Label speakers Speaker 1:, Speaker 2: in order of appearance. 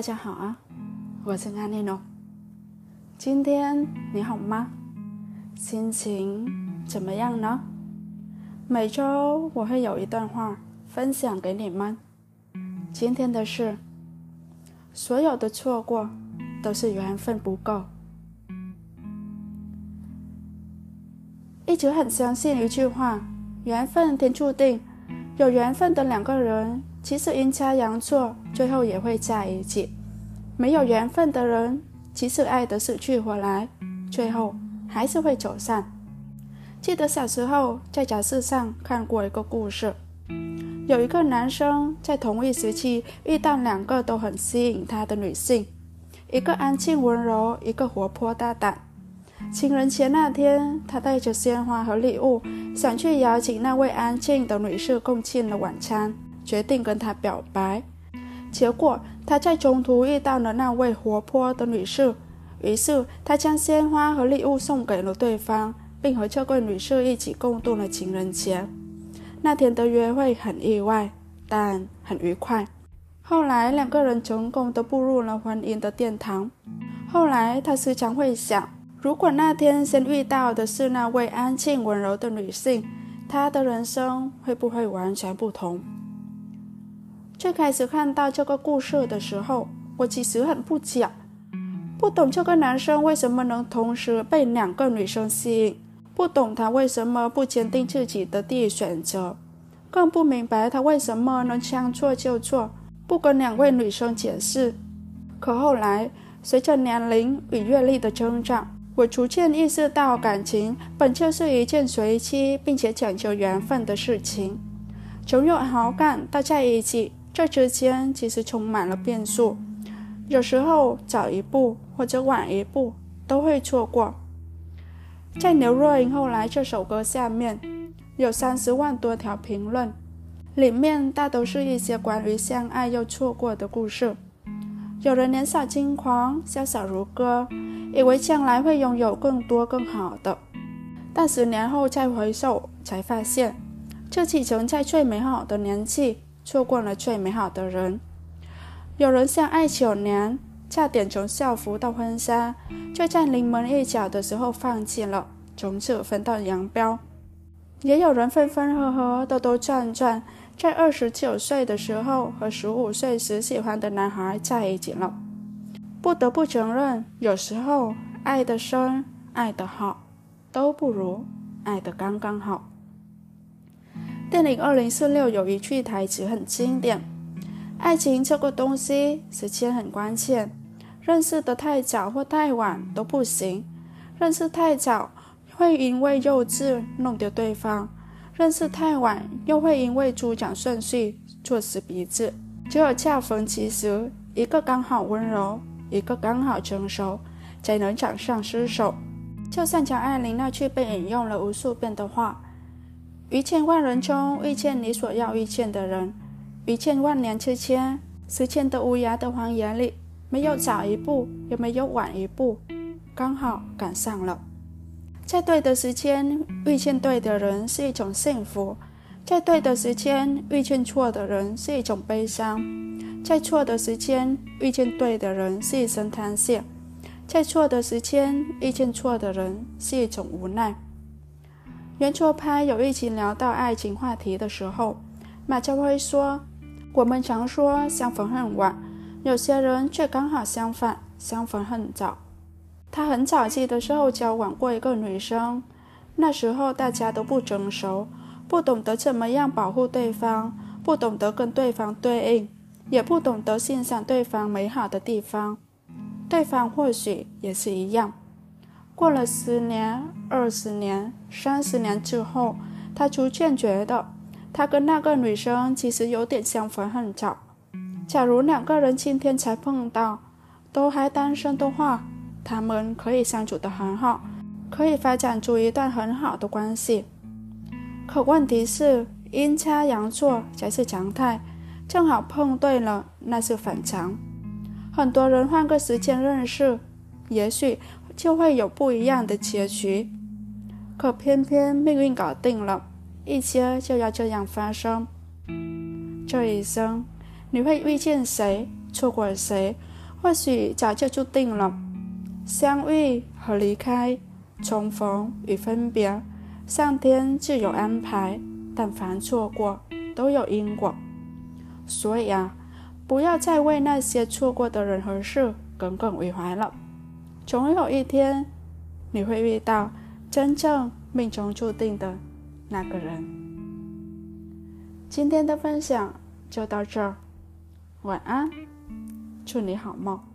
Speaker 1: 大家好啊，我是安妮诺。今天你好吗？心情怎么样呢？每周我会有一段话分享给你们。今天的是：所有的错过都是缘分不够。一直很相信一句话：缘分天注定。有缘分的两个人，即使阴差阳错，最后也会在一起；没有缘分的人，即使爱得死去活来，最后还是会走散。记得小时候在杂志上看过一个故事，有一个男生在同一时期遇到两个都很吸引他的女性，一个安静温柔，一个活泼大胆。情人节那天，他带着鲜花和礼物，想去邀请那位安静的女士共进了晚餐，决定跟她表白。结果他在中途遇到了那位活泼的女士，于是他将鲜花和礼物送给了对方，并和这位女士一起共度了情人节。那天的约会很意外，但很愉快。后来两个人成功的步入了婚姻的殿堂。后来他时常会想。如果那天先遇到的是那位安静温柔的女性，他的人生会不会完全不同？最开始看到这个故事的时候，我其实很不解，不懂这个男生为什么能同时被两个女生吸引，不懂他为什么不坚定自己的第一选择，更不明白他为什么能将错就错，不跟两位女生解释。可后来，随着年龄与阅历的增长，我逐渐意识到，感情本就是一件随机并且讲究缘分的事情。从有好感到在一起，这之间其实充满了变数。有时候早一步或者晚一步都会错过。在刘若英后来这首歌下面，有三十万多条评论，里面大都是一些关于相爱又错过的故事。有人年少轻狂，潇洒如歌。以为将来会拥有更多更好的，但十年后再回首，才发现自己曾在最美好的年纪错过了最美好的人。有人相爱九年，差点从校服到婚纱，就在临门一脚的时候放弃了，从此分道扬镳。也有人分分合合，兜兜转转，在二十九岁的时候和十五岁时喜欢的男孩在一起了。不得不承认，有时候爱的深、爱的好，都不如爱的刚刚好。电影《二零四六》有一句台词很经典：“爱情这个东西，时间很关键。认识的太早或太晚都不行。认识太早会因为幼稚弄丢对方；认识太晚又会因为主讲顺序错失彼此。只有恰逢其时，一个刚好温柔。”一个刚好成熟，才能长上失守。就像张爱玲那句被引用了无数遍的话：“于千万人中遇见你所要遇见的人，于千万年之间，时间的无涯的荒野里，没有早一步，也没有晚一步，刚好赶上了。在对的时间遇见对的人是一种幸福，在对的时间遇见错的人是一种悲伤。”在错的时间遇见对的人是一声叹息，在错的时间遇见错的人是一种无奈。圆桌派有一期聊到爱情话题的时候，马家辉说：“我们常说相逢恨晚，有些人却刚好相反，相逢恨早。”他很早期的时候交往过一个女生，那时候大家都不成熟，不懂得怎么样保护对方，不懂得跟对方对应。也不懂得欣赏对方美好的地方，对方或许也是一样。过了十年、二十年、三十年之后，他逐渐觉得，他跟那个女生其实有点相逢恨早。假如两个人今天才碰到，都还单身的话，他们可以相处得很好，可以发展出一段很好的关系。可问题是，阴差阳错才是常态。正好碰对了，那是反常。很多人换个时间认识，也许就会有不一样的结局。可偏偏命运搞定了，一切就要这样发生。这一生，你会遇见谁，错过谁，或许早就注定了。相遇和离开，重逢与分别，上天自有安排。但凡错过，都有因果。所以啊，不要再为那些错过的人和事耿耿于怀了。总有一天，你会遇到真正命中注定的那个人。今天的分享就到这儿，晚安，祝你好梦。